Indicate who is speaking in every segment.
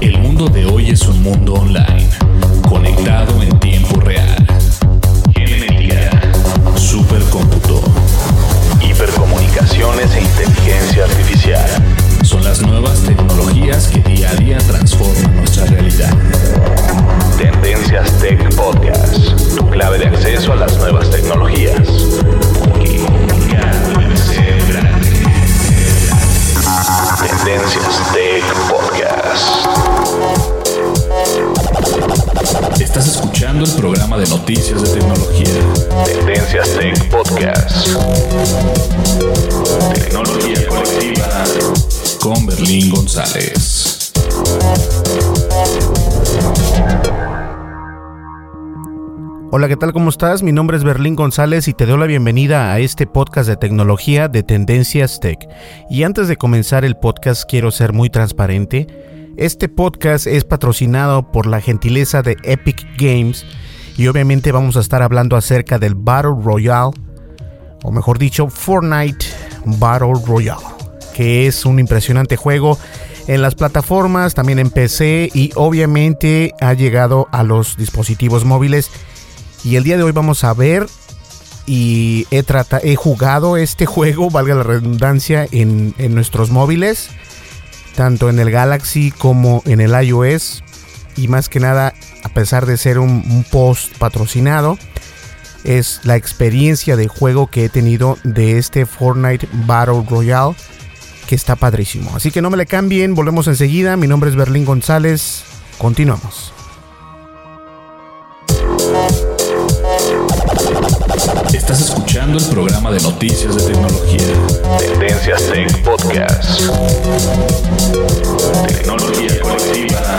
Speaker 1: El mundo de hoy es un mundo online, conectado en tiempo real. Genética, supercómputo, hipercomunicaciones e inteligencia artificial. Son las nuevas tecnologías que día a día transforman nuestra realidad. Tendencias Tech Podcast, tu clave de acceso a las nuevas tecnologías. Noticias de tecnología. Tendencias Tech Podcast. Tecnología colectiva con Berlín González.
Speaker 2: Hola, ¿qué tal? ¿Cómo estás? Mi nombre es Berlín González y te doy la bienvenida a este podcast de tecnología de Tendencias Tech. Y antes de comenzar el podcast quiero ser muy transparente. Este podcast es patrocinado por la gentileza de Epic Games y obviamente vamos a estar hablando acerca del Battle Royale, o mejor dicho, Fortnite Battle Royale, que es un impresionante juego en las plataformas, también en PC y obviamente ha llegado a los dispositivos móviles. Y el día de hoy vamos a ver y he, jugado este juego, valga la redundancia, en nuestros móviles, tanto en el Galaxy como en el iOS. Y más que nada, a pesar de ser un, post patrocinado, es la experiencia de juego que he tenido de este Fortnite Battle Royale, que está padrísimo. Así que no me le cambien, volvemos enseguida. Mi nombre es Berlín González, continuamos.
Speaker 1: Estás escuchando el programa de noticias de tecnología. Tendencias Tech Podcast. Tecnología colectiva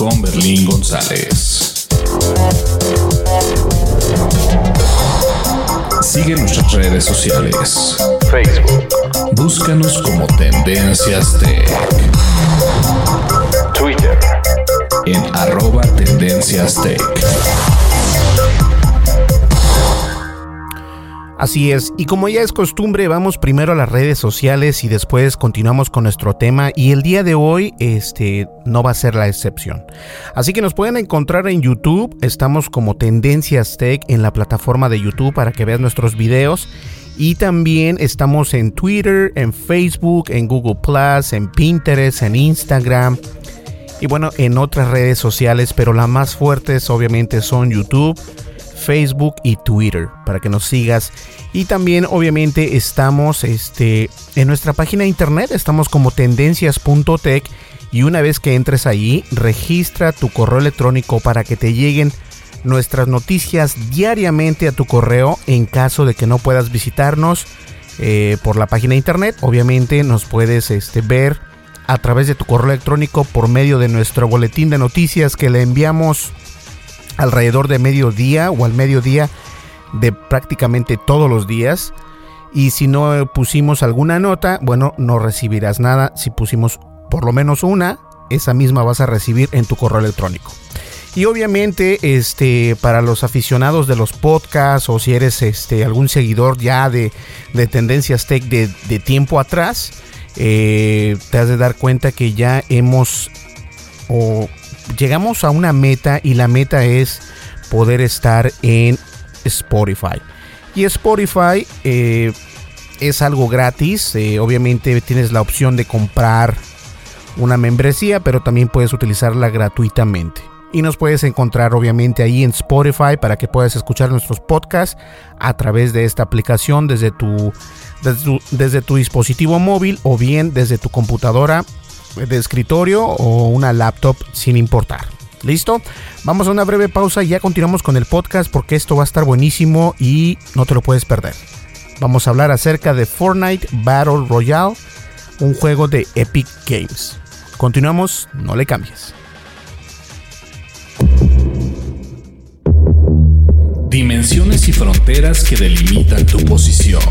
Speaker 1: con Berlín González. Sigue nuestras redes sociales. Facebook. Búscanos como Tendencias Tech. Twitter. En arroba Tendencias Tech.
Speaker 2: Así es, y como ya es costumbre, vamos primero a las redes sociales y después continuamos con nuestro tema y el día de hoy este no va a ser la excepción. Así que nos pueden encontrar en YouTube, estamos como Tendencias Tech en la plataforma de YouTube para que veas nuestros videos y también estamos en Twitter, en Facebook, en Google Plus, en Pinterest, en Instagram y bueno, en otras redes sociales, pero las más fuertes obviamente son YouTube. Facebook y Twitter para que nos sigas. Y también obviamente estamos este, en nuestra página de internet, estamos como tendencias.tech y una vez que entres ahí, registra tu correo electrónico para que te lleguen nuestras noticias diariamente a tu correo en caso de que no puedas visitarnos eh, por la página de internet. Obviamente nos puedes este, ver a través de tu correo electrónico por medio de nuestro boletín de noticias que le enviamos alrededor de mediodía o al mediodía de prácticamente todos los días. Y si no pusimos alguna nota, bueno, no recibirás nada. Si pusimos por lo menos una, esa misma vas a recibir en tu correo electrónico. Y obviamente, este, para los aficionados de los podcasts o si eres este, algún seguidor ya de, de Tendencias Tech de, tiempo atrás, eh, te has de dar cuenta que ya hemos llegamos a una meta y la meta es poder estar en Spotify. Y Spotify eh, es algo gratis, eh, obviamente tienes la opción de comprar una membresía, pero también puedes utilizarla gratuitamente. Y nos puedes encontrar obviamente ahí en Spotify para que puedas escuchar nuestros podcasts a través de esta aplicación desde tu, desde tu, dispositivo móvil o bien desde tu computadora de escritorio o una laptop sin importar. ¿Listo? Vamos a una breve pausa y ya continuamos con el podcast porque esto va a estar buenísimo y no te lo puedes perder. Vamos a hablar acerca de Fortnite Battle Royale, un juego de Epic Games. Continuamos, no le cambies.
Speaker 1: Dimensiones y fronteras que delimitan tu posición.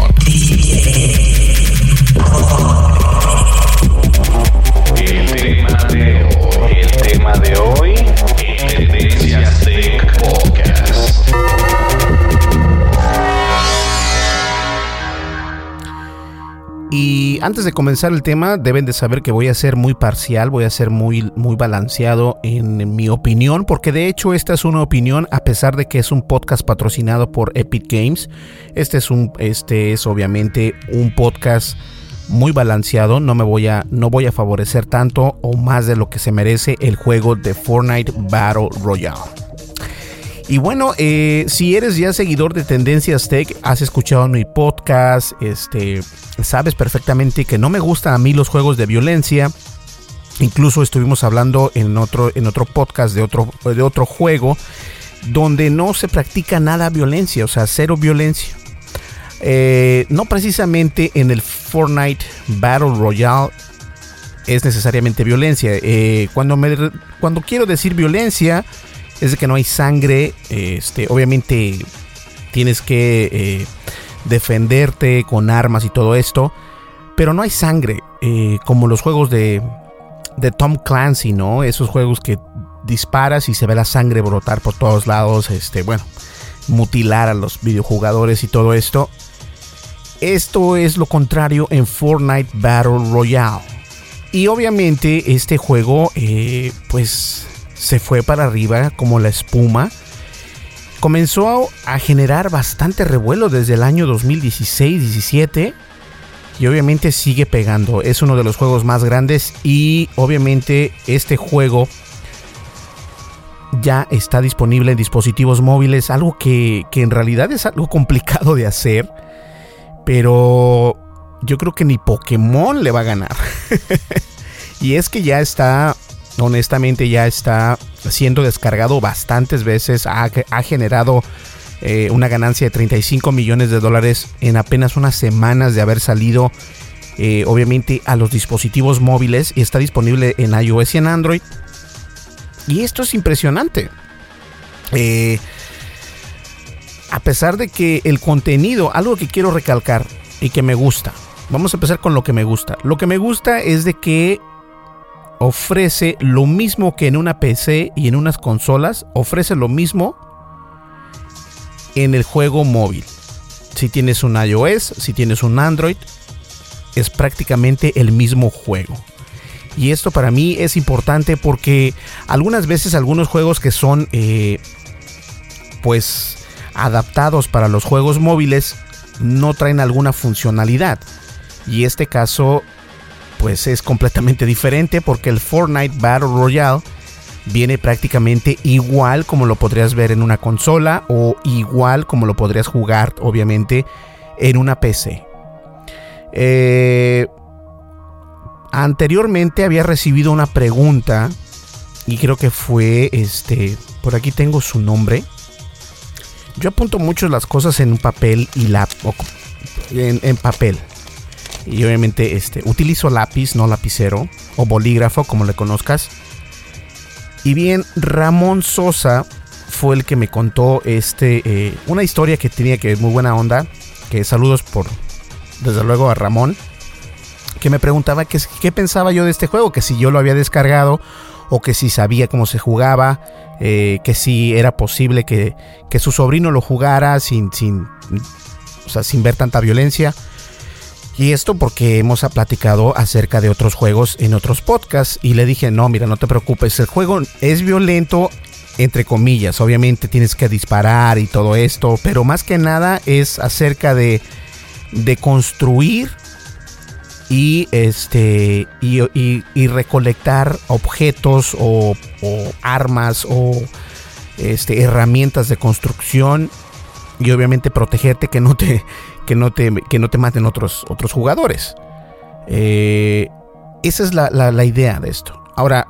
Speaker 1: De hoy, Tendencias Tech Podcast.
Speaker 2: Y antes de comenzar el tema, deben de saber que voy a ser muy parcial, voy a ser muy, muy balanceado en mi opinión, porque de hecho esta es una opinión, a pesar de que es un podcast patrocinado por Epic Games. Este es un, este es obviamente un podcast muy balanceado. No me voy a, no voy a favorecer tanto o más de lo que se merece el juego de Fortnite Battle Royale. Y bueno, eh, si eres ya seguidor de Tendencias Tech, has escuchado mi podcast, este, sabes perfectamente que no me gustan a mí los juegos de violencia. Incluso estuvimos hablando en otro, en otro podcast de otro, de otro juego donde no se practica nada violencia, o sea, cero violencia. Eh, no precisamente en el Fortnite Battle Royale es necesariamente violencia. Eh, cuando, me, cuando quiero decir violencia es de que no hay sangre. Este, obviamente tienes que eh, defenderte con armas y todo esto. Pero no hay sangre. como los juegos de, de Tom Clancy, ¿no? Esos juegos que disparas y se ve la sangre brotar por todos lados. Este, bueno, mutilar a los videojugadores y todo esto. Esto es lo contrario en Fortnite Battle Royale. Y obviamente este juego eh, pues se fue para arriba como la espuma. Comenzó a generar bastante revuelo desde el año 2016-17 y obviamente sigue pegando. Es uno de los juegos más grandes y obviamente este juego ya está disponible en dispositivos móviles, algo que, que en realidad es algo complicado de hacer pero yo creo que ni Pokémon le va a ganar. y es que ya está, honestamente, ya está siendo descargado bastantes veces. Ha, generado eh, una ganancia de 35 millones de dólares en apenas unas semanas de haber salido. Eh, obviamente a los dispositivos móviles y está disponible en iOS y en Android. Y esto es impresionante. Eh, a pesar de que el contenido, algo que quiero recalcar y que me gusta, vamos a empezar con lo que me gusta. Lo que me gusta es de que ofrece lo mismo que en una PC y en unas consolas, ofrece lo mismo en el juego móvil. Si tienes un iOS, si tienes un Android, es prácticamente el mismo juego. Y esto para mí es importante porque algunas veces algunos juegos que son eh, pues adaptados para los juegos móviles no traen alguna funcionalidad. Y este caso pues es completamente diferente porque el Fortnite Battle Royale viene prácticamente igual como lo podrías ver en una consola o igual como lo podrías jugar obviamente en una PC. Eh, anteriormente había recibido una pregunta y creo que fue este por aquí tengo su nombre yo apunto mucho las cosas en un papel y la en, papel. Y obviamente este, utilizo lápiz, no lapicero, o bolígrafo, como le conozcas. Y bien, Ramón Sosa fue el que me contó este, eh, una historia que tenía que es muy buena onda. Que saludos por, desde luego, a Ramón. Que me preguntaba qué, qué pensaba yo de este juego, que si yo lo había descargado o que si sabía cómo se jugaba, eh, que si era posible que, su sobrino lo jugara sin, sin, sin ver tanta violencia. Y esto porque hemos platicado acerca de otros juegos en otros podcasts y le dije, no, mira, no te preocupes, el juego es violento, entre comillas, obviamente tienes que disparar y todo esto, pero más que nada es acerca de, de construir y este y, recolectar objetos o, armas o este, herramientas de construcción y obviamente protegerte que no te que no te, que no te maten otros, otros jugadores. Eh, esa es la, la, idea de esto. Ahora,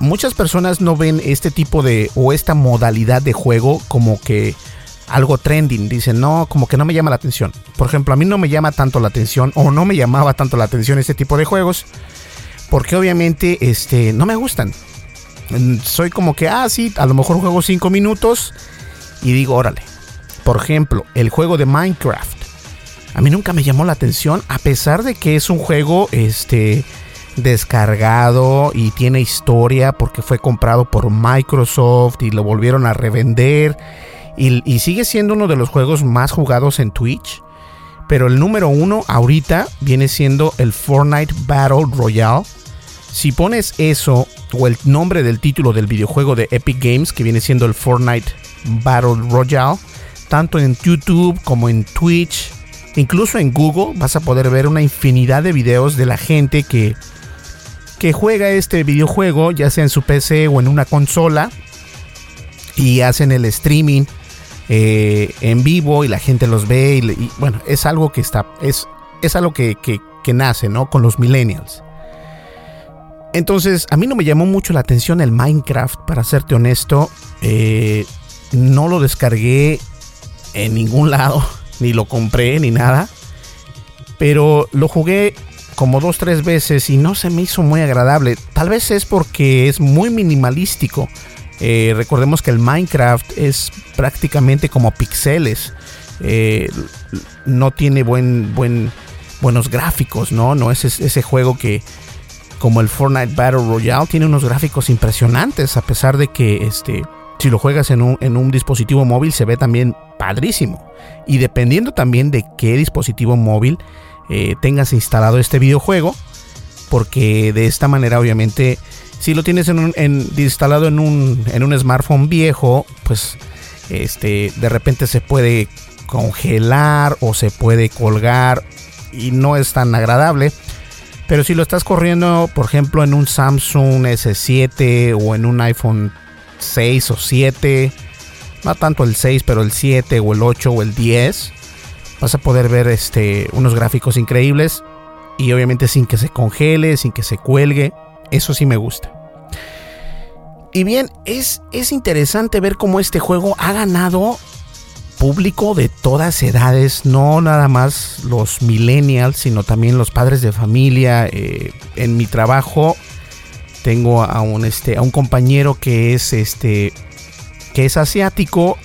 Speaker 2: muchas personas no ven este tipo de o esta modalidad de juego como que algo trending. Dicen, no, como que no me llama la atención. Por ejemplo, a mí no me llama tanto la atención o no me llamaba tanto la atención este tipo de juegos porque obviamente este, no me gustan. Mm, soy como que, ah, sí, a lo mejor juego 5 minutos y digo, órale. Por ejemplo, el juego de Minecraft a mí nunca me llamó la atención, a pesar de que es un juego este, descargado y tiene historia porque fue comprado por Microsoft y lo volvieron a revender. Y, sigue siendo uno de los juegos más jugados en Twitch. Pero el número uno ahorita viene siendo el Fortnite Battle Royale. Si pones eso o el nombre del título del videojuego de Epic Games, que viene siendo el Fortnite Battle Royale, tanto en YouTube como en Twitch, Incluso en Google vas a poder ver una infinidad de videos de la gente que, que juega este videojuego, ya sea en su PC o en una consola, y hacen el streaming eh, en vivo y la gente los ve. Y, bueno, es algo que está, es, es algo que, nace, ¿no? Con los millennials. Entonces, a mí no me llamó mucho la atención el Minecraft, para serte honesto. Eh, no lo descargué en ningún lado ni lo compré ni nada. Pero lo jugué como dos, tres veces y no se me hizo muy agradable. Tal vez es porque es muy minimalístico. Eh, recordemos que el Minecraft es prácticamente como pixeles. Eh, no tiene buen, buen, buenos gráficos, ¿no? No es ese juego que, como el Fortnite Battle Royale, tiene unos gráficos impresionantes, a pesar de que este, si lo juegas en un, en un dispositivo móvil se ve también padrísimo. Y dependiendo también de qué dispositivo móvil eh, tengas instalado este videojuego, porque de esta manera obviamente si lo tienes en instalado en un, en un smartphone viejo, pues este, de repente se puede congelar o se puede colgar y no es tan agradable. Pero si lo estás corriendo, por ejemplo, en un Samsung S7 o en un iPhone 6 o 7, no tanto el 6, pero el 7 o el 8 o el 10, vas a poder ver este, unos gráficos increíbles y obviamente sin que se congele, sin que se cuelgue. Eso sí me gusta. Y bien, es, es interesante ver cómo este juego ha ganado público de todas edades, no nada más los millennials, sino también los padres de familia. Eh, en mi trabajo tengo a un, este, a un compañero que es este que es asiático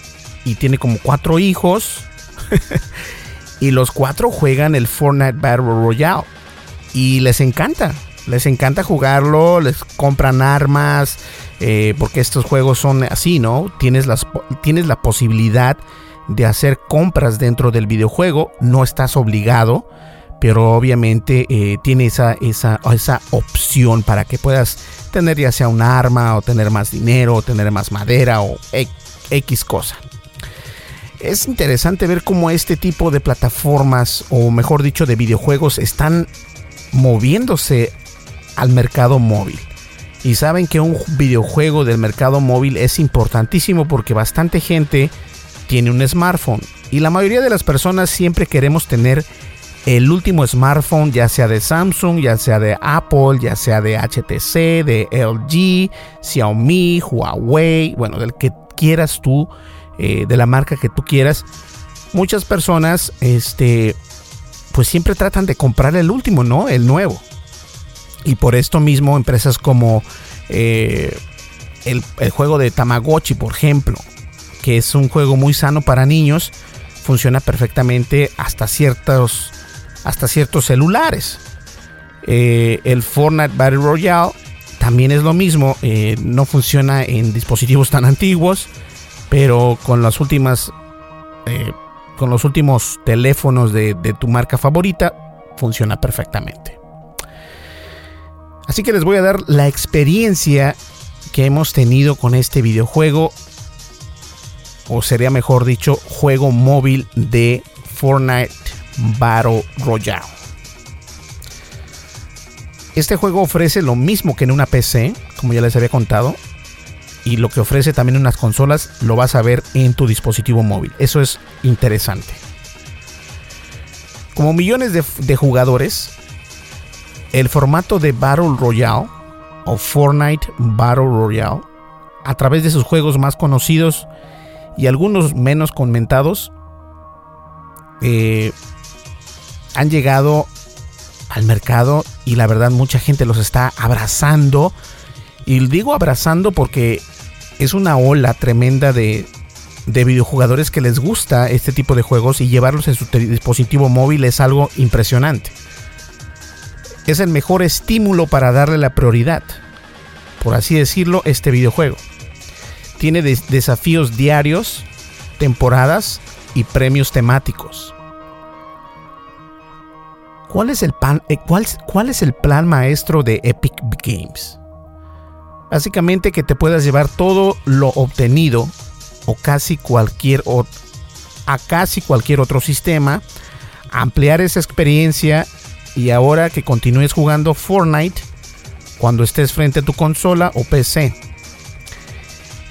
Speaker 2: y tiene como cuatro hijos. y los cuatro juegan el Fortnite Battle Royale. Y les encanta. Les encanta jugarlo. Les compran armas. Eh, porque estos juegos son así, ¿no? Tienes, las, tienes la posibilidad de hacer compras dentro del videojuego. No estás obligado. Pero obviamente eh, tiene esa, esa, esa opción para que puedas tener ya sea un arma o tener más dinero o tener más madera o X cosa. Es interesante ver cómo este tipo de plataformas o mejor dicho de videojuegos están moviéndose al mercado móvil. Y saben que un videojuego del mercado móvil es importantísimo porque bastante gente tiene un smartphone y la mayoría de las personas siempre queremos tener el último smartphone, ya sea de Samsung, ya sea de Apple, ya sea de HTC, de LG, Xiaomi, Huawei, bueno, del que quieras tú, eh, de la marca que tú quieras. Muchas personas, este, pues siempre tratan de comprar el último, ¿no? El nuevo. Y por esto mismo, empresas como eh, el, juego de Tamagotchi, por ejemplo, que es un juego muy sano para niños, funciona perfectamente hasta ciertos hasta ciertos celulares. Eh, el Fortnite Battle Royale también es lo mismo, eh, no funciona en dispositivos tan antiguos, pero con las últimas, con los últimos teléfonos de, tu marca favorita, funciona perfectamente. Así que les voy a dar la experiencia que hemos tenido con este videojuego, o sería mejor dicho, juego móvil de Fortnite Battle Royale. Este juego ofrece lo mismo que en una PC, como ya les había contado, y lo que ofrece también en unas consolas lo vas a ver en tu dispositivo móvil. Eso es interesante. Como millones de, de jugadores, el formato de Battle Royale o Fortnite Battle Royale, a través de sus juegos más conocidos y algunos menos comentados, eh, han llegado al mercado y la verdad mucha gente los está abrazando. Y digo abrazando porque es una ola tremenda de, de videojugadores que les gusta este tipo de juegos y llevarlos en su dispositivo móvil es algo impresionante. Es el mejor estímulo para darle la prioridad, por así decirlo, este videojuego. Tiene desafíos diarios, temporadas y premios temáticos. ¿Cuál es, el eh, cuál, ¿Cuál es el plan maestro de Epic Games? Básicamente que te puedas llevar todo lo obtenido o casi cualquier a casi cualquier otro sistema, ampliar esa experiencia y ahora que continúes jugando Fortnite cuando estés frente a tu consola o PC.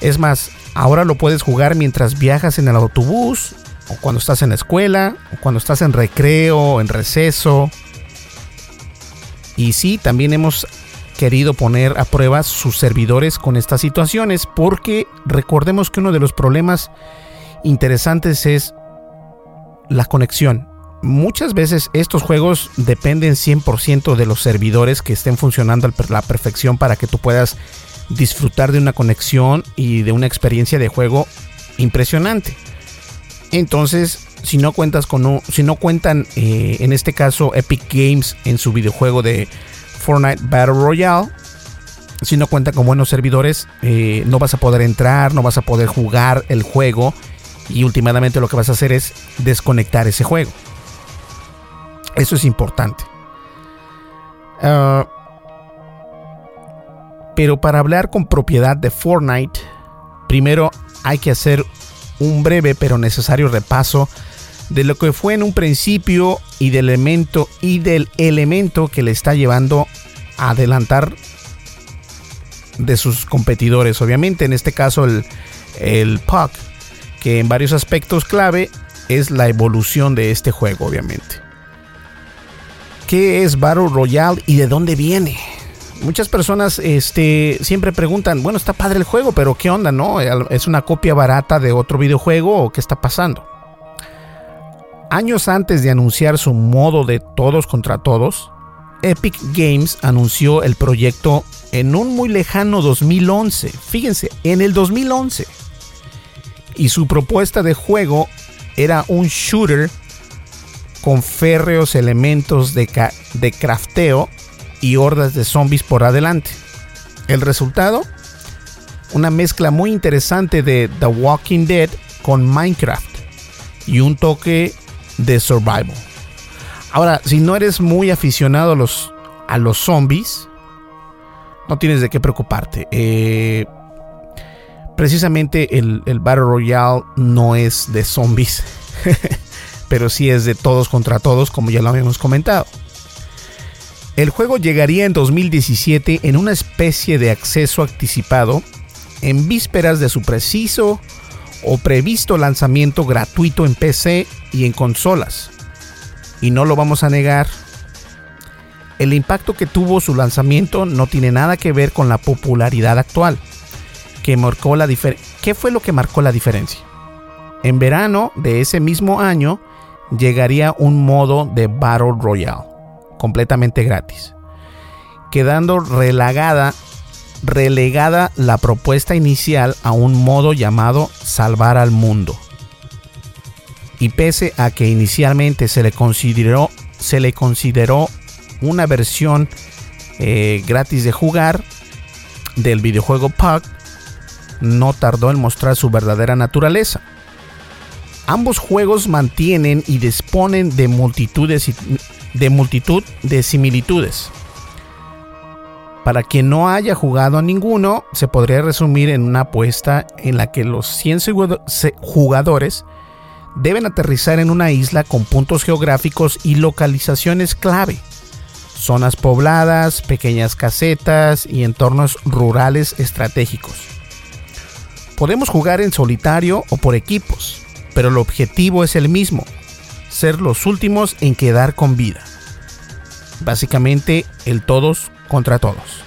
Speaker 2: Es más, ahora lo puedes jugar mientras viajas en el autobús o cuando estás en la escuela o cuando estás en recreo en receso. Y sí, también hemos querido poner a prueba sus servidores con estas situaciones porque recordemos que uno de los problemas interesantes es la conexión. Muchas veces estos juegos dependen 100% de los servidores que estén funcionando a la perfección para que tú puedas disfrutar de una conexión y de una experiencia de juego impresionante. Entonces, si no cuentas con si no cuentan eh, en este caso Epic Games en su videojuego de Fortnite Battle Royale. Si no cuenta con buenos servidores, eh, no vas a poder entrar, no vas a poder jugar el juego. Y últimamente lo que vas a hacer es desconectar ese juego. Eso es importante. Ah, pero para hablar con propiedad de Fortnite, primero hay que hacer un breve pero necesario repaso de lo que fue en un principio y del elemento y del elemento que le está llevando a adelantar de sus competidores. Obviamente, en este caso el, el que en varios aspectos clave es la evolución de este juego, obviamente. ¿Qué es Battle Royale y de dónde viene? Muchas personas este, siempre preguntan, bueno, está padre el juego, pero ¿qué onda, no? ¿Es una copia barata de otro videojuego o qué está pasando? Años antes de anunciar su modo de todos contra todos, Epic Games anunció el proyecto en un muy lejano 2011. Fíjense, en el 2011. Y su propuesta de juego era un shooter con férreos elementos de, de crafteo y hordas de zombies por adelante. El resultado, una mezcla muy interesante de The Walking Dead con Minecraft y un toque de survival. Ahora, si no eres muy aficionado a los, a los zombies, no tienes de qué preocuparte. Eh, precisamente el, el, Battle Royale no es de zombies, pero sí es de todos contra todos, como ya lo habíamos comentado. El juego llegaría en 2017 en una especie de acceso anticipado en vísperas de su preciso o previsto lanzamiento gratuito en PC y en consolas. Y no lo vamos a negar, el impacto que tuvo su lanzamiento no tiene nada que ver con la popularidad actual. Que marcó la ¿Qué fue lo que marcó la diferencia? En verano de ese mismo año llegaría un modo de Battle Royale, completamente gratis, quedando relegada la propuesta inicial a un modo llamado Salvar al Mundo. Y pese a que inicialmente se le consideró, se le consideró una versión eh, gratis de jugar del videojuego PUG, no tardó en mostrar su verdadera naturaleza. Ambos juegos mantienen y disponen de multitudes de multitud de similitudes. Para quien no haya jugado a ninguno, se podría resumir en una apuesta en la que los 100 jugadores deben aterrizar en una isla con puntos geográficos y localizaciones clave, zonas pobladas, pequeñas casetas y entornos rurales estratégicos. Podemos jugar en solitario o por equipos, pero el objetivo es el mismo, ser los últimos en quedar con vida. Básicamente el todos contra todos.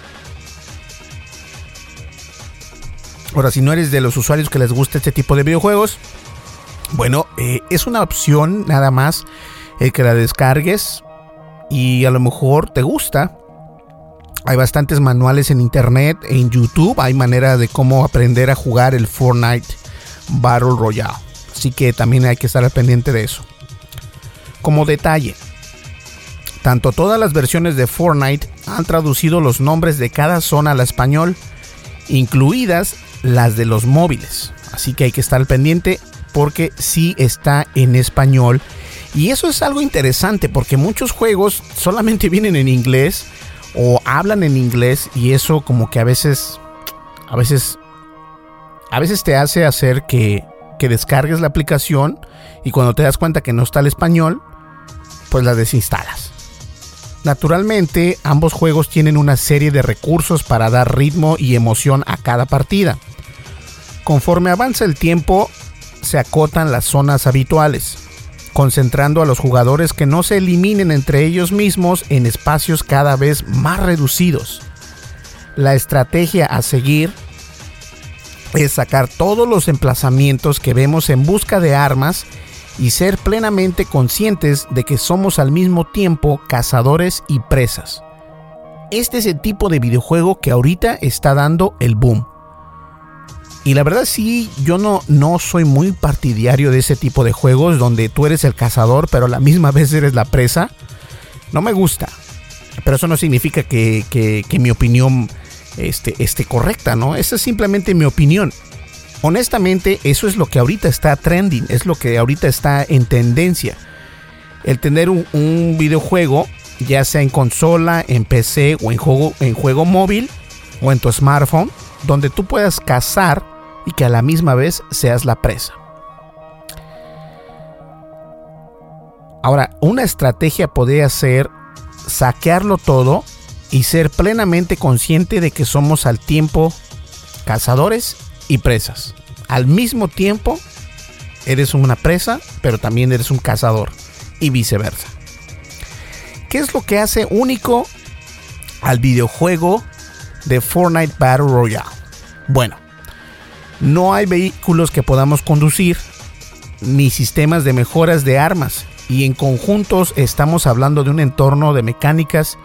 Speaker 2: Ahora, si no eres de los usuarios que les gusta este tipo de videojuegos, bueno, eh, es una opción nada más el que la descargues y a lo mejor te gusta. Hay bastantes manuales en internet, en YouTube, hay manera de cómo aprender a jugar el Fortnite Battle Royale. Así que también hay que estar al pendiente de eso. Como detalle, tanto todas las versiones de Fortnite han traducido los nombres de cada zona al español, incluidas las de los móviles. Así que hay que estar al pendiente porque sí está en español. Y eso es algo interesante porque muchos juegos solamente vienen en inglés o hablan en inglés y eso como que a veces a veces a veces te hace hacer que, que descargues la aplicación y cuando te das cuenta que no está el español, pues la desinstalas. Naturalmente, ambos juegos tienen una serie de recursos para dar ritmo y emoción a cada partida. Conforme avanza el tiempo, se acotan las zonas habituales, concentrando a los jugadores que no se eliminen entre ellos mismos en espacios cada vez más reducidos. La estrategia a seguir es sacar todos los emplazamientos que vemos en busca de armas y ser plenamente conscientes de que somos al mismo tiempo cazadores y presas. Este es el tipo de videojuego que ahorita está dando el boom. Y la verdad sí, yo no, no soy muy partidario de ese tipo de juegos donde tú eres el cazador pero a la misma vez eres la presa. No me gusta. Pero eso no significa que, que, mi opinión este, esté correcta, ¿no? Esa es simplemente mi opinión. Honestamente, eso es lo que ahorita está trending, es lo que ahorita está en tendencia. El tener un, un videojuego, ya sea en consola, en PC o en juego, en juego móvil o en tu smartphone, donde tú puedas cazar y que a la misma vez seas la presa. Ahora, una estrategia podría ser saquearlo todo y ser plenamente consciente de que somos al tiempo cazadores y presas. Al mismo tiempo, eres una presa, pero también eres un cazador y viceversa. ¿Qué es lo que hace único al videojuego de Fortnite Battle Royale? Bueno, no hay vehículos que podamos conducir, ni sistemas de mejoras de armas, y en conjuntos estamos hablando de un entorno de mecánicas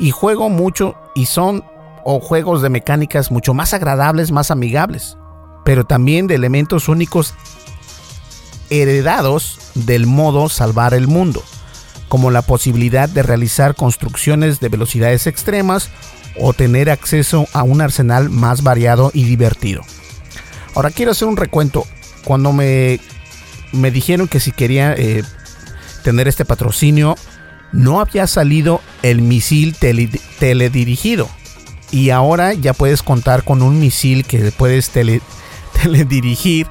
Speaker 2: y juego mucho y son o juegos de mecánicas mucho más agradables, más amigables, pero también de elementos únicos heredados del modo salvar el mundo, como la posibilidad de realizar construcciones de velocidades extremas o tener acceso a un arsenal más variado y divertido. Ahora quiero hacer un recuento. Cuando me, me dijeron que si quería eh, tener este patrocinio, no había salido el misil teledirigido. Y ahora ya puedes contar con un misil que puedes teledirigir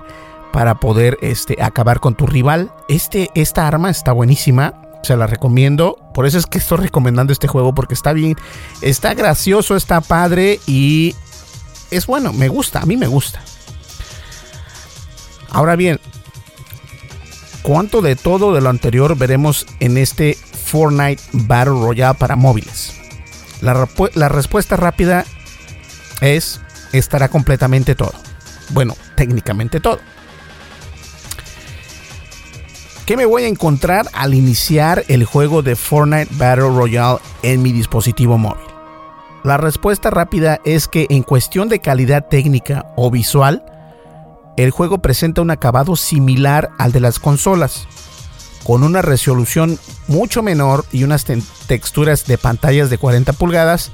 Speaker 2: para poder este, acabar con tu rival. Este, esta arma está buenísima. Se la recomiendo. Por eso es que estoy recomendando este juego. Porque está bien. Está gracioso, está padre. Y es bueno. Me gusta. A mí me gusta. Ahora bien, ¿cuánto de todo de lo anterior veremos en este Fortnite Battle Royale para móviles? La, respuesta rápida es, estará completamente todo. Bueno, técnicamente todo. ¿Qué me voy a encontrar al iniciar el juego de Fortnite Battle Royale en mi dispositivo móvil? La respuesta rápida es que en cuestión de calidad técnica o visual, el juego presenta un acabado similar al de las consolas, con una resolución mucho menor y unas texturas de pantallas de 40 pulgadas,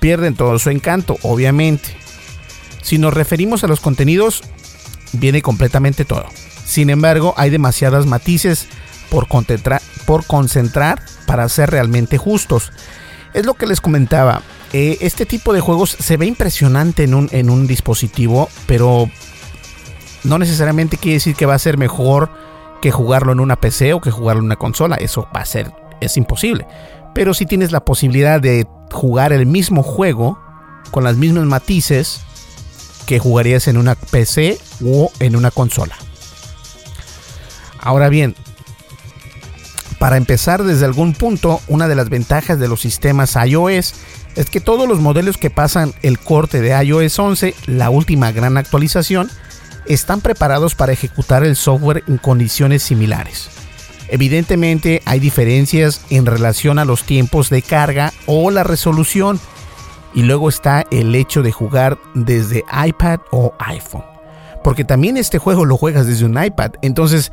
Speaker 2: pierden todo su encanto, obviamente. Si nos referimos a los contenidos, viene completamente todo. Sin embargo, hay demasiadas matices por, por concentrar para ser realmente justos. Es lo que les comentaba. Eh, este tipo de juegos se ve impresionante en un dispositivo, pero no necesariamente quiere decir que va a ser mejor que jugarlo en una PC o que jugarlo en una consola. Eso va a ser, es imposible. Pero si tienes la posibilidad de jugar el mismo juego con las mismas matices que jugarías en una PC o en una consola. Ahora bien, para empezar desde algún punto, una de las ventajas de los sistemas iOS es que todos los modelos que pasan el corte de iOS 11, la última gran actualización, están preparados para ejecutar el software en condiciones similares. Evidentemente hay diferencias en relación a los tiempos de carga o la resolución y luego está el hecho de jugar desde iPad o iPhone. Porque también este juego lo juegas desde un iPad. Entonces,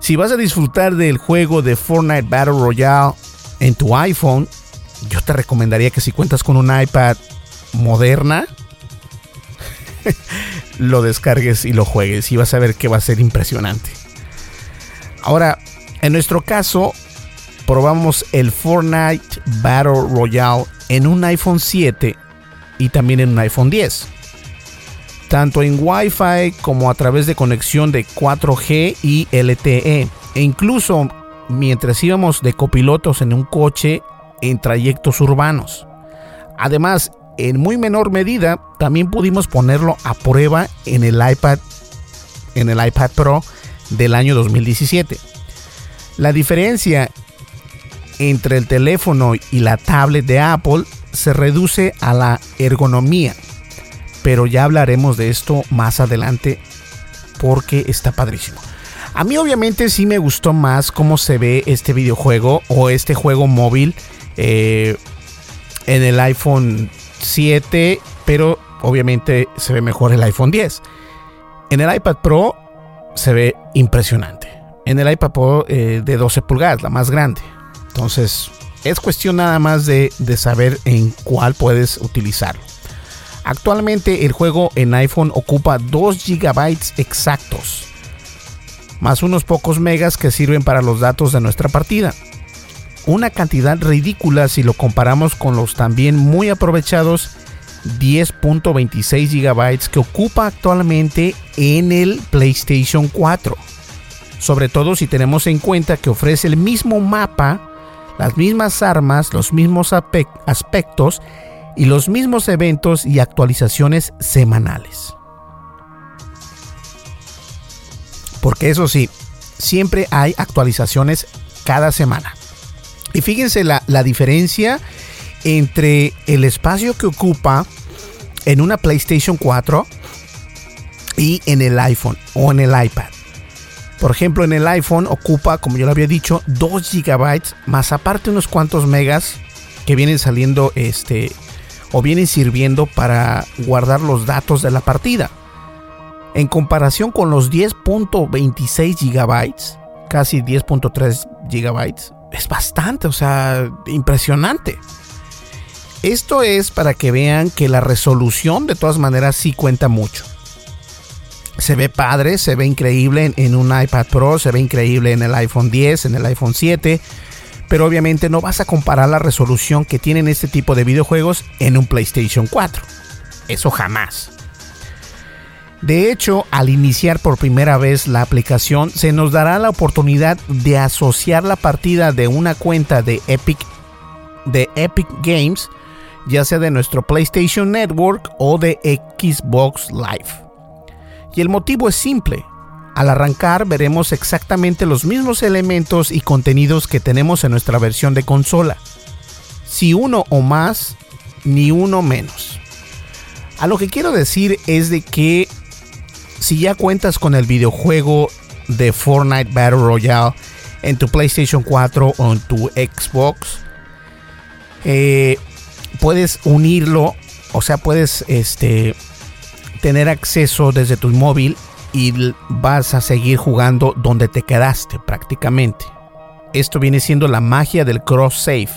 Speaker 2: si vas a disfrutar del juego de Fortnite Battle Royale en tu iPhone, yo te recomendaría que si cuentas con un iPad moderna, lo descargues y lo juegues y vas a ver que va a ser impresionante. Ahora, en nuestro caso, probamos el Fortnite Battle Royale en un iPhone 7 y también en un iPhone 10. Tanto en Wi-Fi como a través de conexión de 4G y LTE. E incluso mientras íbamos de copilotos en un coche en trayectos urbanos. Además, en muy menor medida, también pudimos ponerlo a prueba en el iPad, en el iPad Pro del año 2017. La diferencia entre el teléfono y la tablet de Apple se reduce a la ergonomía, pero ya hablaremos de esto más adelante porque está padrísimo. A mí obviamente sí me gustó más cómo se ve este videojuego o este juego móvil eh, en el iPhone 7, pero obviamente se ve mejor el iPhone 10. En el iPad Pro se ve impresionante. En el iPad Pro eh, de 12 pulgadas, la más grande. Entonces, es cuestión nada más de, de saber en cuál puedes utilizarlo. Actualmente el juego en iPhone ocupa 2 GB exactos, más unos pocos megas que sirven para los datos de nuestra partida una cantidad ridícula si lo comparamos con los también muy aprovechados 10.26 GB que ocupa actualmente en el PlayStation 4. Sobre todo si tenemos en cuenta que ofrece el mismo mapa, las mismas armas, los mismos aspectos y los mismos eventos y actualizaciones semanales. Porque eso sí, siempre hay actualizaciones cada semana. Y fíjense la, diferencia entre el espacio que ocupa en una PlayStation 4 y en el iPhone o en el iPad. Por ejemplo, en el iPhone ocupa, como yo lo había dicho, 2 GB más aparte unos cuantos megas que vienen saliendo este o vienen sirviendo para guardar los datos de la partida. En comparación con los 10.26 GB, casi 10.3 GB, es bastante, o sea, impresionante. Esto es para que vean que la resolución de todas maneras sí cuenta mucho. Se ve padre, se ve increíble en, un iPad Pro, se ve increíble en el iPhone 10, en el iPhone 7, pero obviamente no vas a comparar la resolución que tienen este tipo de videojuegos en un PlayStation 4. Eso jamás. De hecho, al iniciar por primera vez la aplicación, se nos dará la oportunidad de asociar la partida de una cuenta de Epic, de Epic Games, ya sea de nuestro PlayStation Network o de Xbox Live. Y el motivo es simple. Al arrancar veremos exactamente los mismos elementos y contenidos que tenemos en nuestra versión de consola. Si uno o más, ni uno menos. A lo que quiero decir es de que si ya cuentas con el videojuego de Fortnite Battle Royale en tu PlayStation 4 o en tu Xbox, eh, puedes unirlo, o sea, puedes este, tener acceso desde tu móvil y vas a seguir jugando donde te quedaste prácticamente. Esto viene siendo la magia del cross save.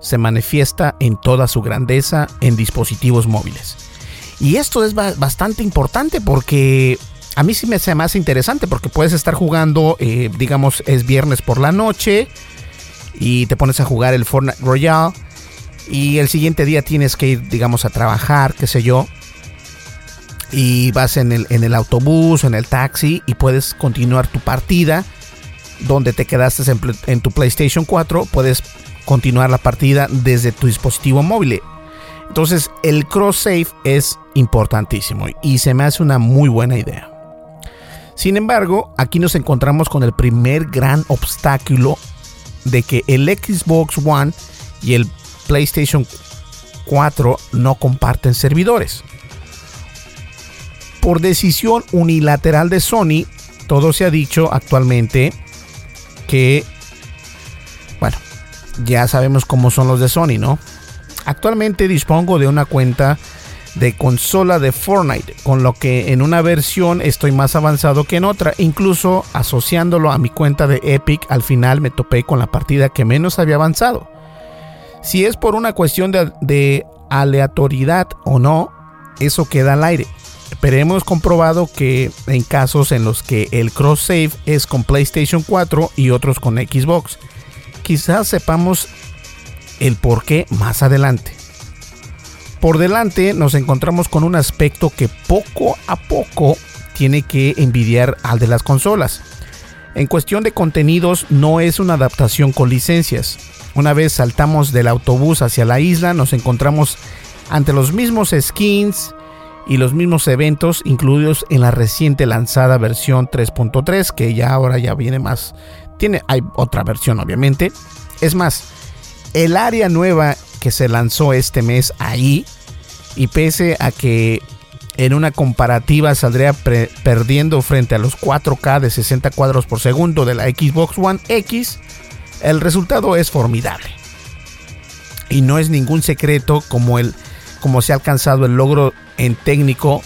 Speaker 2: Se manifiesta en toda su grandeza en dispositivos móviles. Y esto es bastante importante porque a mí sí me hace más interesante porque puedes estar jugando, eh, digamos, es viernes por la noche y te pones a jugar el Fortnite Royale y el siguiente día tienes que ir, digamos, a trabajar, qué sé yo, y vas en el, en el autobús, en el taxi y puedes continuar tu partida donde te quedaste en, tu PlayStation 4, puedes continuar la partida desde tu dispositivo móvil. Entonces el cross save es importantísimo y se me hace una muy buena idea. Sin embargo, aquí nos encontramos con el primer gran obstáculo de que el Xbox One y el PlayStation 4 no comparten servidores. Por decisión unilateral de Sony, todo se ha dicho actualmente que, bueno, ya sabemos cómo son los de Sony, ¿no? Actualmente dispongo de una cuenta de consola de Fortnite, con lo que en una versión estoy más avanzado que en otra, incluso asociándolo a mi cuenta de Epic, al final me topé con la partida que menos había avanzado. Si es por una cuestión de, aleatoriedad o no, eso queda al aire. Pero hemos comprobado que en casos en los que el cross save es con PlayStation 4 y otros con Xbox, quizás sepamos el por qué más adelante. Por delante nos encontramos con un aspecto que poco a poco tiene que envidiar al de las consolas. En cuestión de contenidos no es una adaptación con licencias. Una vez saltamos del autobús hacia la isla nos encontramos ante los mismos skins, y los mismos eventos incluidos en la reciente lanzada versión 3.3 que ya ahora ya viene más tiene hay otra versión obviamente es más el área nueva que se lanzó este mes ahí y pese a que en una comparativa saldría perdiendo frente a los 4K de 60 cuadros por segundo de la Xbox One X, el resultado es formidable. Y no es ningún secreto como el como se ha alcanzado el logro en técnico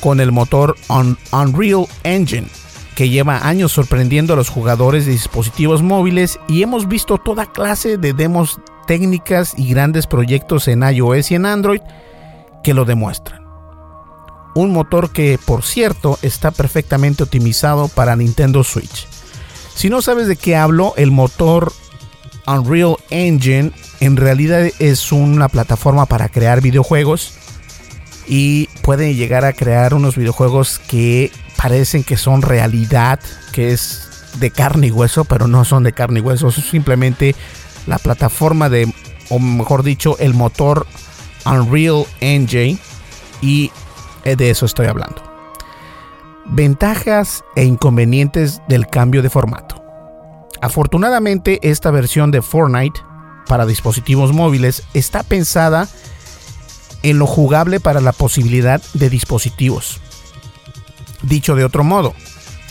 Speaker 2: con el motor Unreal Engine, que lleva años sorprendiendo a los jugadores de dispositivos móviles y hemos visto toda clase de demos técnicas y grandes proyectos en iOS y en Android que lo demuestran. Un motor que, por cierto, está perfectamente optimizado para Nintendo Switch. Si no sabes de qué hablo, el motor Unreal Engine en realidad es una plataforma para crear videojuegos y pueden llegar a crear unos videojuegos que parecen que son realidad, que es de carne y hueso, pero no son de carne y hueso, es simplemente la plataforma de, o mejor dicho, el motor Unreal Engine y de eso estoy hablando. Ventajas e inconvenientes del cambio de formato. Afortunadamente esta versión de Fortnite para dispositivos móviles está pensada en lo jugable para la posibilidad de dispositivos. Dicho de otro modo,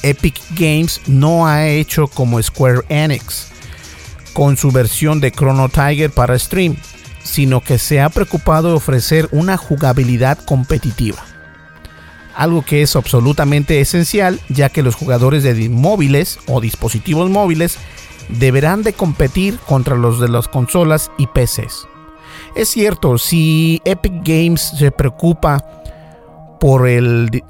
Speaker 2: Epic Games no ha hecho como Square Enix con su versión de Chrono Tiger para stream, sino que se ha preocupado de ofrecer una jugabilidad competitiva. Algo que es absolutamente esencial ya que los jugadores de móviles o dispositivos móviles deberán de competir contra los de las consolas y PCs. Es cierto, si Epic Games se preocupa por el,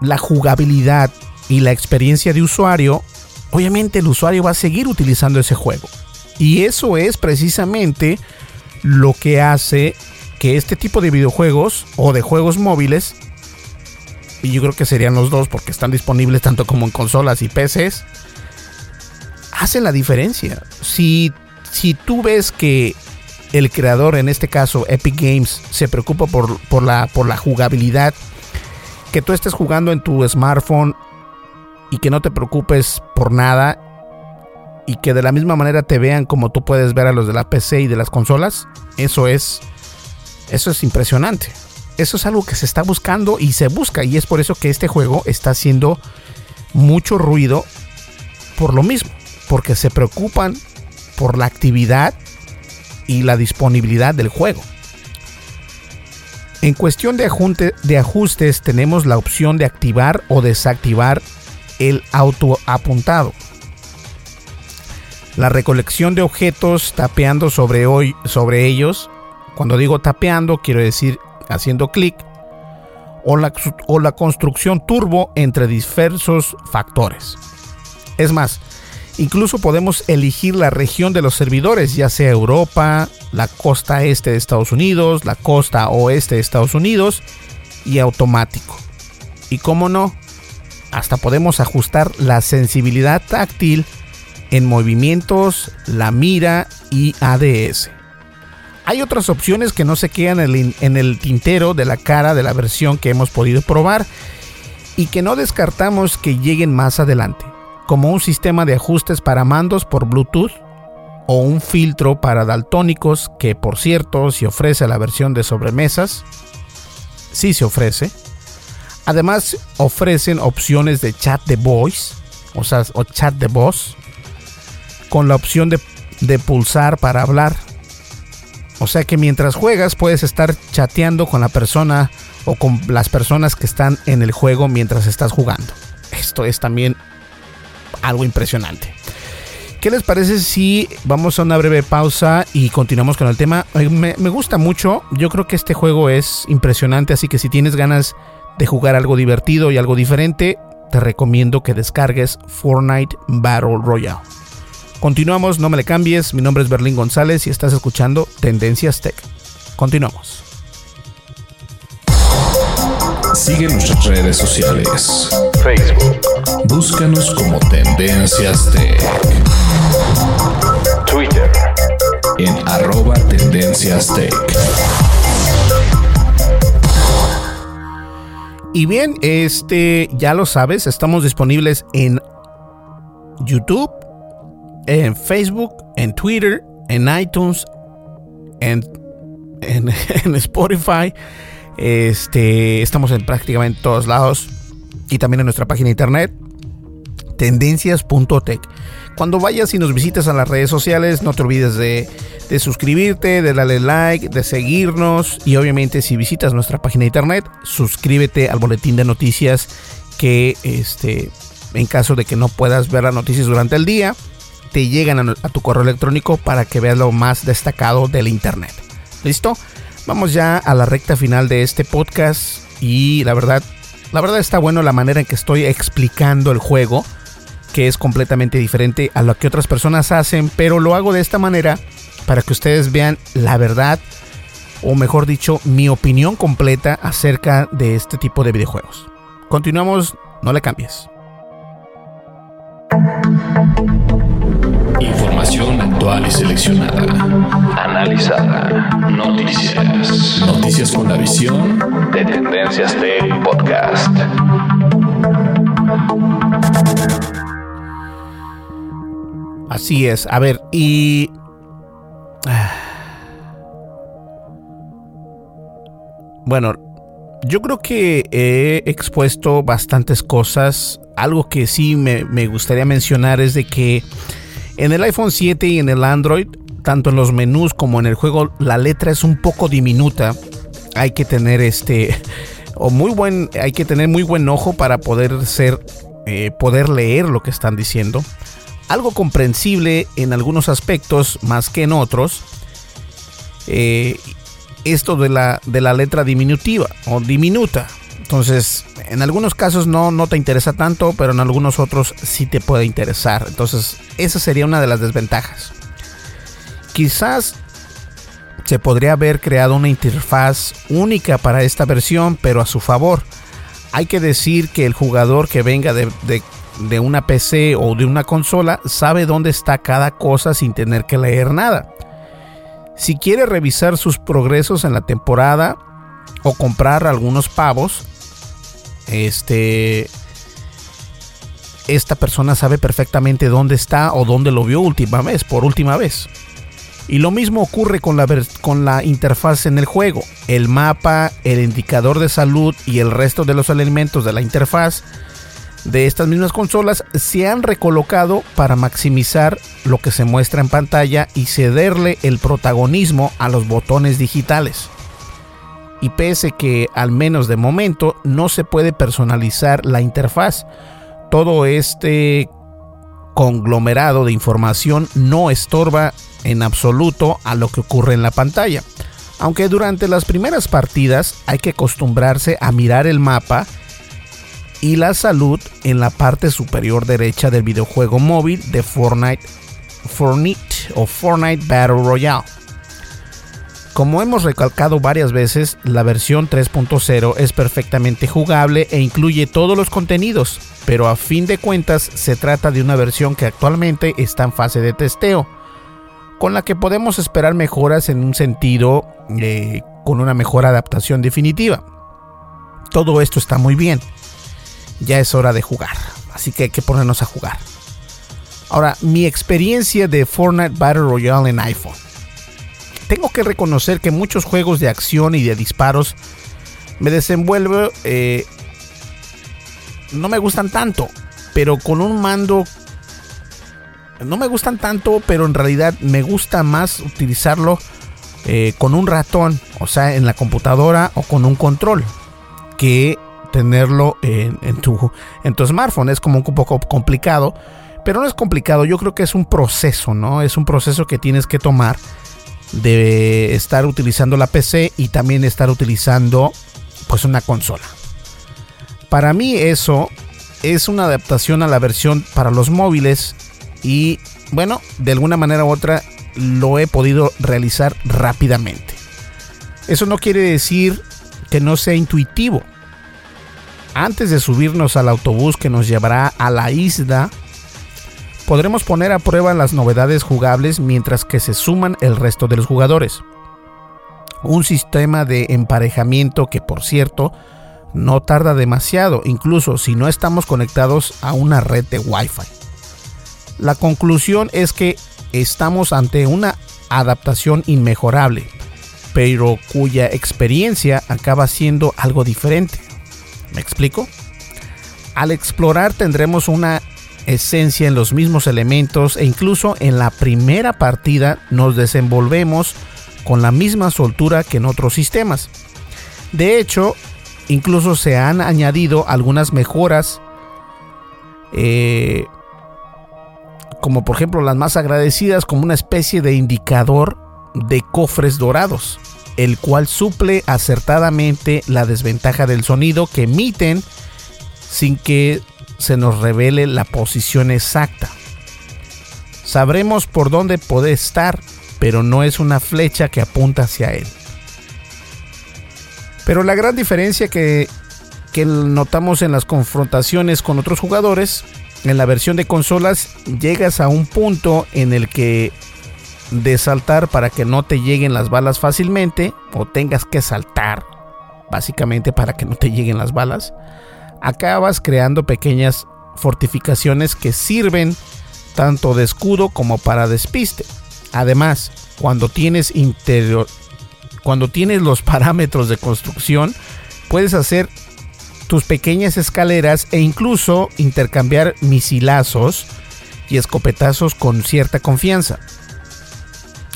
Speaker 2: la jugabilidad y la experiencia de usuario, obviamente el usuario va a seguir utilizando ese juego. Y eso es precisamente lo que hace que este tipo de videojuegos o de juegos móviles, y yo creo que serían los dos porque están disponibles tanto como en consolas y PCs, hacen la diferencia. Si, si tú ves que el creador, en este caso Epic Games, se preocupa por, por, la, por la jugabilidad, que tú estés jugando en tu smartphone y que no te preocupes por nada y que de la misma manera te vean como tú puedes ver a los de la PC y de las consolas, eso es eso es impresionante. Eso es algo que se está buscando y se busca y es por eso que este juego está haciendo mucho ruido por lo mismo, porque se preocupan por la actividad y la disponibilidad del juego. En cuestión de, de ajustes tenemos la opción de activar o desactivar el auto apuntado. La recolección de objetos tapeando sobre, hoy, sobre ellos. Cuando digo tapeando quiero decir haciendo clic. O la construcción turbo entre diversos factores. Es más, Incluso podemos elegir la región de los servidores, ya sea Europa, la costa este de Estados Unidos, la costa oeste de Estados Unidos y automático. Y como no, hasta podemos ajustar la sensibilidad táctil en movimientos, la mira y ADS. Hay otras opciones que no se quedan en el, tintero de la cara de la versión que hemos podido probar y que no descartamos que lleguen más adelante, como un sistema de ajustes para mandos por Bluetooth o un filtro para daltónicos que por cierto se ofrece la versión de sobremesas, sí se ofrece. Además ofrecen opciones de chat de voice, o sea, o chat de voz, con la opción de, de pulsar para hablar o sea que mientras juegas puedes estar chateando con la persona o con las personas que están en el juego mientras estás jugando. Esto es también algo impresionante. ¿Qué les parece si vamos a una breve pausa y continuamos con el tema? Me, gusta mucho, yo creo que este juego es impresionante, así que si tienes ganas de jugar algo divertido y algo diferente, te recomiendo que descargues Fortnite Battle Royale. Continuamos, no me le cambies. Mi nombre es Berlín González y estás escuchando Tendencias Tech. Continuamos.
Speaker 1: Sigue nuestras redes sociales. Facebook. Búscanos como Tendencias Tech. Twitter. En arroba Tendencias Tech.
Speaker 2: Y bien, este ya lo sabes, estamos disponibles en YouTube, en Facebook, en Twitter, en iTunes, en, en, Spotify. Este, estamos en prácticamente todos lados y también en nuestra página de internet tendencias.tech. Cuando vayas y nos visites a las redes sociales, no te olvides de, suscribirte, de darle like, de seguirnos y obviamente si visitas nuestra página de internet, suscríbete al boletín de noticias que este en caso de que no puedas ver las noticias durante el día, te llegan a, tu correo electrónico para que veas lo más destacado del Internet. ¿Listo? Vamos ya a la recta final de este podcast y la verdad, la verdad está bueno la manera en que estoy explicando el juego, que es completamente diferente a lo que otras personas hacen, pero lo hago de esta manera para que ustedes vean la verdad, o mejor dicho, mi opinión completa acerca de este tipo de videojuegos. Continuamos, no le cambies.
Speaker 1: Información actual y seleccionada. Analizada. Noticias. Noticias con la visión de Tendencias de Podcast.
Speaker 2: Así es. A ver, y... Bueno, yo creo que he expuesto bastantes cosas. Algo que sí me, me gustaría mencionar es de que en el iPhone 7 y en el Android, tanto en los menús como en el juego, la letra es un poco diminuta. Hay que tener este o muy buen, hay que tener muy buen ojo para poder ser, eh, poder leer lo que están diciendo. Algo comprensible en algunos aspectos más que en otros. Eh, esto de la, de la letra diminutiva o diminuta. Entonces, en algunos casos no, no te interesa tanto, pero en algunos otros sí te puede interesar. Entonces, esa sería una de las desventajas. Quizás se podría haber creado una interfaz única para esta versión, pero a su favor. Hay que decir que el jugador que venga de, de una PC o de una consola sabe dónde está cada cosa sin tener que leer nada. Si quiere revisar sus progresos en la temporada o comprar algunos pavos, este esta persona sabe perfectamente dónde está o dónde lo vio última vez, por última vez. Y lo mismo ocurre con la, con la interfaz en el juego. El mapa, el indicador de salud y el resto de los elementos de la interfaz de estas mismas consolas se han recolocado para maximizar lo que se muestra en pantalla y cederle el protagonismo a los botones digitales y pese que al menos de momento no se puede personalizar la interfaz, todo este conglomerado de información no estorba en absoluto a lo que ocurre en la pantalla. Aunque durante las primeras partidas hay que acostumbrarse a mirar el mapa y la salud en la parte superior derecha del videojuego móvil de Fortnite, Fortnite o Fortnite Battle Royale. Como hemos recalcado varias veces, la versión 3.0 es perfectamente jugable e incluye todos los contenidos, pero a fin de cuentas se trata de una versión que actualmente está en fase de testeo, con la que podemos esperar mejoras en un sentido eh, con una mejor adaptación definitiva. Todo esto está muy bien, ya es hora de jugar, así que hay que ponernos a jugar. Ahora, mi experiencia de Fortnite Battle Royale en iPhone tengo que reconocer que muchos juegos de acción y de disparos me desenvuelvo. Eh, no me gustan tanto, pero con un mando. No me gustan tanto, pero en realidad me gusta más utilizarlo eh, con un ratón, o sea, en la computadora o con un control, que tenerlo en, tu, en tu smartphone. Es como un poco complicado, pero no es complicado. Yo creo que es un proceso, ¿no? Es un proceso que tienes que tomar de estar utilizando la PC y también estar utilizando pues una consola. Para mí eso es una adaptación a la versión para los móviles y bueno, de alguna manera u otra lo he podido realizar rápidamente. Eso no quiere decir que no sea intuitivo. Antes de subirnos al autobús que nos llevará a la isla podremos poner a prueba las novedades jugables mientras que se suman el resto de los jugadores. Un sistema de emparejamiento que por cierto no tarda demasiado, incluso si no estamos conectados a una red de Wi-Fi. La conclusión es que estamos ante una adaptación inmejorable, pero cuya experiencia acaba siendo algo diferente. ¿Me explico? Al explorar tendremos una esencia en los mismos elementos e incluso en la primera partida nos desenvolvemos con la misma soltura que en otros sistemas. De hecho, incluso se han añadido algunas mejoras, eh, como por ejemplo las más agradecidas, como una especie de indicador de cofres dorados, el cual suple acertadamente la desventaja del sonido que emiten sin que se nos revele la posición exacta. Sabremos por dónde puede estar, pero no es una flecha que apunta hacia él. Pero la gran diferencia que, que notamos en las confrontaciones con otros jugadores, en la versión de consolas llegas a un punto en el que de saltar para que no te lleguen las balas fácilmente, o tengas que saltar básicamente para que no te lleguen las balas, acabas creando pequeñas fortificaciones que sirven tanto de escudo como para despiste. Además, cuando tienes interior cuando tienes los parámetros de construcción, puedes hacer tus pequeñas escaleras e incluso intercambiar misilazos y escopetazos con cierta confianza.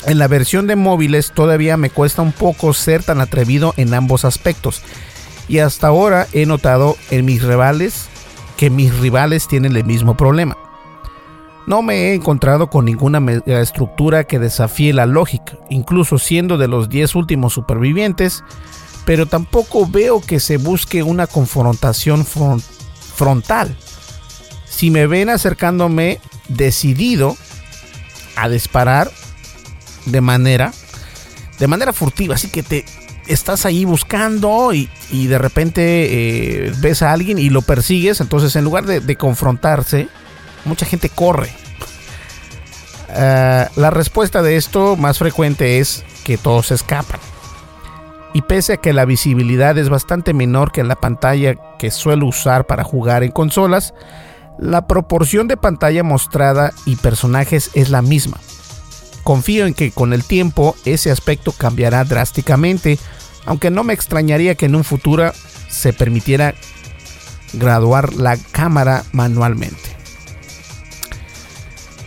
Speaker 2: En la versión de móviles todavía me cuesta un poco ser tan atrevido en ambos aspectos y hasta ahora he notado en mis rivales que mis rivales tienen el mismo problema. No me he encontrado con ninguna estructura que desafíe la lógica, incluso siendo de los 10 últimos supervivientes, pero tampoco veo que se busque una confrontación frontal. Si me ven acercándome decidido a disparar de manera de manera furtiva, así que te estás ahí buscando y, de repente eh, ves a alguien y lo persigues, entonces en lugar de, confrontarse, mucha gente corre. Ah, la respuesta de esto más frecuente es que todos escapan. Y pese a que la visibilidad es bastante menor que la pantalla que suelo usar para jugar en consolas, la proporción de pantalla mostrada y personajes es la misma. Confío en que con el tiempo ese aspecto cambiará drásticamente, aunque no me extrañaría que en un futuro se permitiera graduar la cámara manualmente.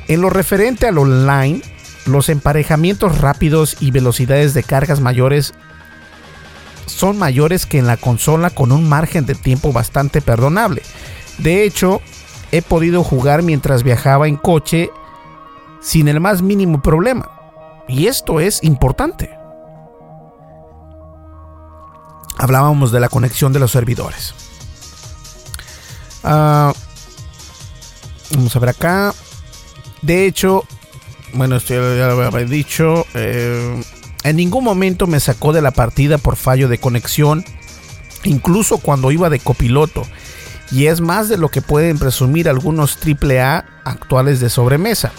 Speaker 2: En lo referente al online, los emparejamientos rápidos y velocidades de cargas mayores son mayores que en la consola con un margen de tiempo bastante perdonable. De hecho, he podido jugar mientras viajaba en coche sin el más mínimo problema. Y esto es importante. Hablábamos de la conexión de los servidores. Ah, vamos a ver acá. De hecho, bueno, esto ya lo había dicho. Eh, en ningún momento me sacó de la partida por fallo de conexión, incluso cuando iba de copiloto. Y es más de lo que pueden presumir algunos AAA actuales de sobremesa.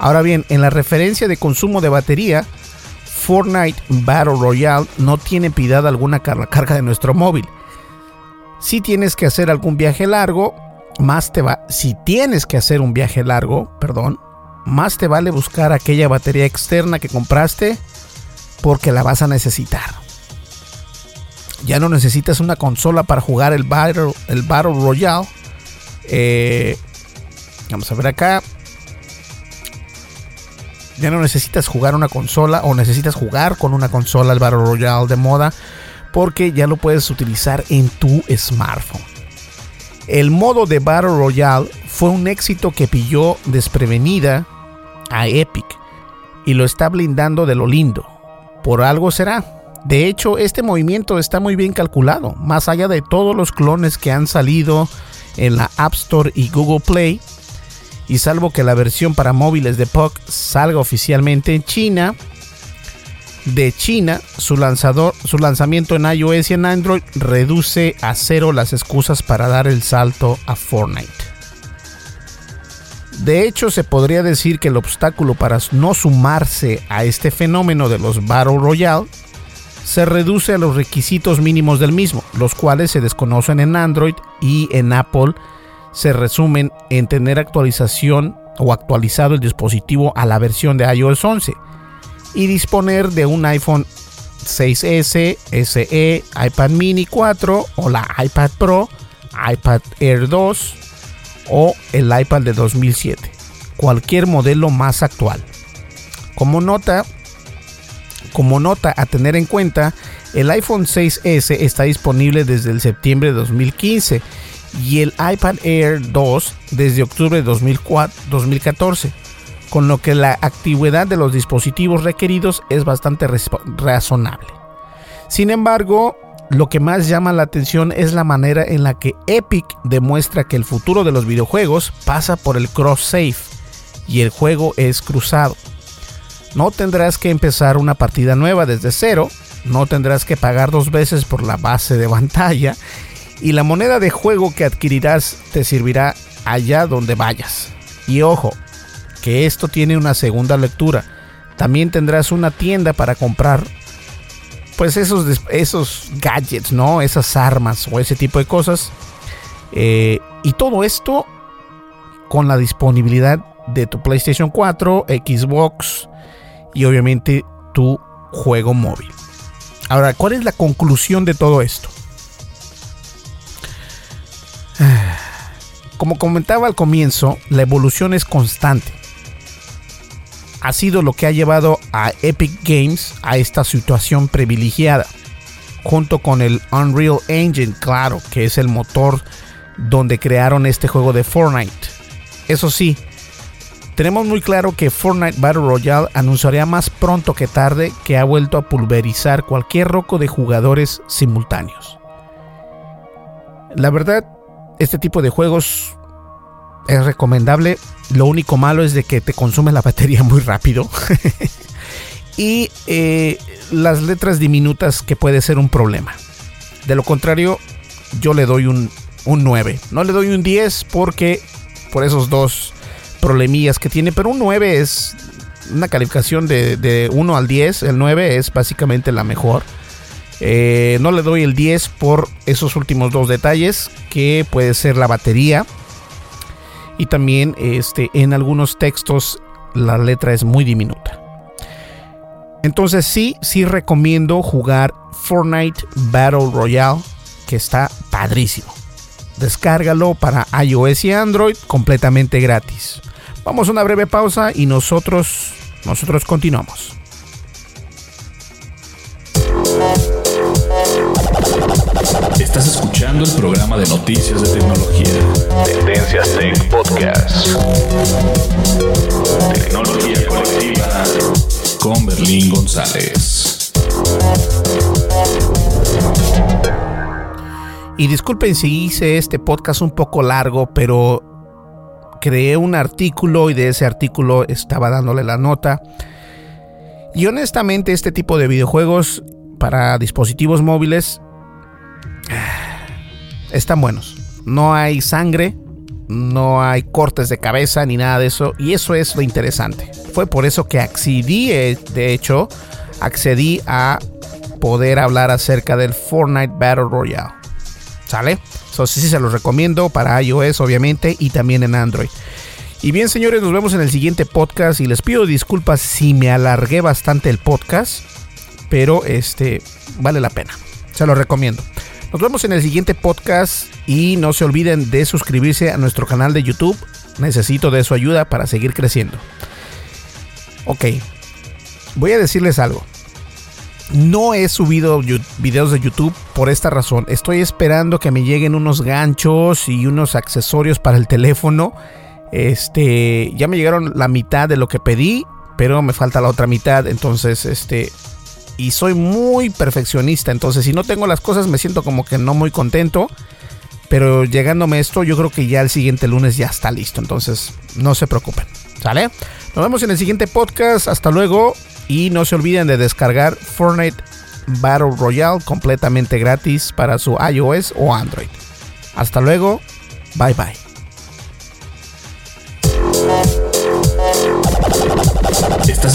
Speaker 2: Ahora bien, en la referencia de consumo de batería, Fortnite Battle Royale no tiene piedad alguna carga de nuestro móvil. Si tienes que hacer algún viaje largo, más te va. Si tienes que hacer un viaje largo, perdón, más te vale buscar aquella batería externa que compraste porque la vas a necesitar. Ya no necesitas una consola para jugar el Battle, el Royale. Eh, vamos a ver acá. Ya no necesitas jugar una consola o necesitas jugar con una consola el Battle Royale de moda porque ya lo puedes utilizar en tu smartphone. El modo de Battle Royale fue un éxito que pilló desprevenida a Epic y lo está blindando de lo lindo. Por algo será. De hecho, este movimiento está muy bien calculado, más allá de todos los clones que han salido en la App Store y Google Play, y salvo que la versión para móviles de PUC salga oficialmente en China, de China, su, lanzador, su lanzamiento en iOS y en Android reduce a cero las excusas para dar el salto a Fortnite. De hecho, se podría decir que el obstáculo para no sumarse a este fenómeno de los Battle Royale se reduce a los requisitos mínimos del mismo, los cuales se desconocen en Android y en Apple se resumen en tener actualización o actualizado el dispositivo a la versión de iOS 11 y disponer de un iPhone 6S, SE, iPad mini 4 o la iPad Pro, iPad Air 2 o el iPad de 2007, cualquier modelo más actual. Como nota, como nota a tener en cuenta, el iPhone 6S está disponible desde el septiembre de 2015 y el iPad Air 2 desde octubre de 2014 con lo que la actividad de los dispositivos requeridos es bastante razonable. Sin embargo, lo que más llama la atención es la manera en la que Epic demuestra que el futuro de los videojuegos pasa por el cross-save y el juego es cruzado. No tendrás que empezar una partida nueva desde cero, no tendrás que pagar dos veces por la base de pantalla y la moneda de juego que adquirirás te servirá allá donde vayas. Y ojo, que esto tiene una segunda lectura. También tendrás una tienda para comprar pues esos, esos gadgets, ¿no? Esas armas o ese tipo de cosas. Eh, y todo esto con la disponibilidad de tu PlayStation 4, Xbox y obviamente tu juego móvil. Ahora, ¿cuál es la conclusión de todo esto? Como comentaba al comienzo, la evolución es constante ha sido lo que ha llevado a Epic Games a esta situación privilegiada, junto con el Unreal Engine, claro, que es el motor donde crearon este juego de Fortnite. Eso sí, tenemos muy claro que Fortnite Battle Royale anunciaría más pronto que tarde que ha vuelto a pulverizar cualquier roco de jugadores simultáneos. La verdad, este tipo de juegos es recomendable. Lo único malo es de que te consume la batería muy rápido. y eh, las letras diminutas que puede ser un problema. De lo contrario, yo le doy un, 9. No le doy un 10 porque por esos dos problemillas que tiene. Pero un 9 es una calificación de, 1 al 10. El 9 es básicamente la mejor. Eh, no le doy el 10 por esos últimos dos detalles que puede ser la batería y también este, en algunos textos la letra es muy diminuta. Entonces sí, sí recomiendo jugar Fortnite Battle Royale, que está padrísimo. Descárgalo para iOS y Android completamente gratis. Vamos a una breve pausa y nosotros, nosotros continuamos.
Speaker 1: Estás escuchando el programa de noticias de tecnología. Tendencias Tech Podcast. Tecnología colectiva con Berlín González.
Speaker 2: Y disculpen si hice este podcast un poco largo, pero creé un artículo y de ese artículo estaba dándole la nota. Y honestamente este tipo de videojuegos para dispositivos móviles están buenos. No hay sangre, no hay cortes de cabeza ni nada de eso. Y eso es lo interesante. Fue por eso que accedí, eh, de hecho, accedí a poder hablar acerca del Fortnite Battle Royale. ¿Sale? Eso sí, se los recomiendo para iOS, obviamente, y también en Android. Y bien, señores, nos vemos en el siguiente podcast. Y les pido disculpas si me alargué bastante el podcast. Pero este vale la pena. Se lo recomiendo. Nos vemos en el siguiente podcast. Y no se olviden de suscribirse a nuestro canal de YouTube. Necesito de su ayuda para seguir creciendo. Ok. Voy a decirles algo. No he subido videos de YouTube por esta razón. Estoy esperando que me lleguen unos ganchos y unos accesorios para el teléfono. Este, ya me llegaron la mitad de lo que pedí, pero me falta la otra mitad. Entonces, este, y soy muy perfeccionista. Entonces, si no tengo las cosas, me siento como que no muy contento. Pero llegándome esto, yo creo que ya el siguiente lunes ya está listo. Entonces, no se preocupen. ¿Sale? Nos vemos en el siguiente podcast. Hasta luego. Y no se olviden de descargar Fortnite Battle Royale completamente gratis para su iOS o Android. Hasta luego. Bye bye.
Speaker 1: Estás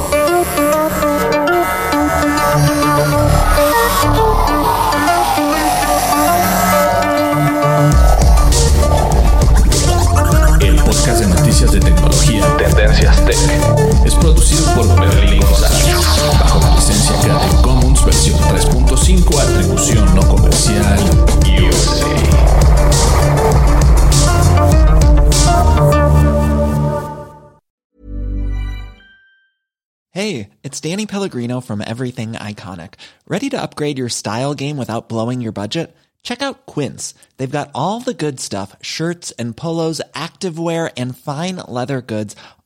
Speaker 1: Tendencias Tech es producido por Berlín González bajo la licencia Creative Commons versión 3.5 atribución no comercial USA.
Speaker 3: Hey, it's Danny Pellegrino from Everything Iconic. Ready to upgrade your style game without blowing your budget? Check out Quince. They've got all the good stuff shirts and polos, activewear, and fine leather goods,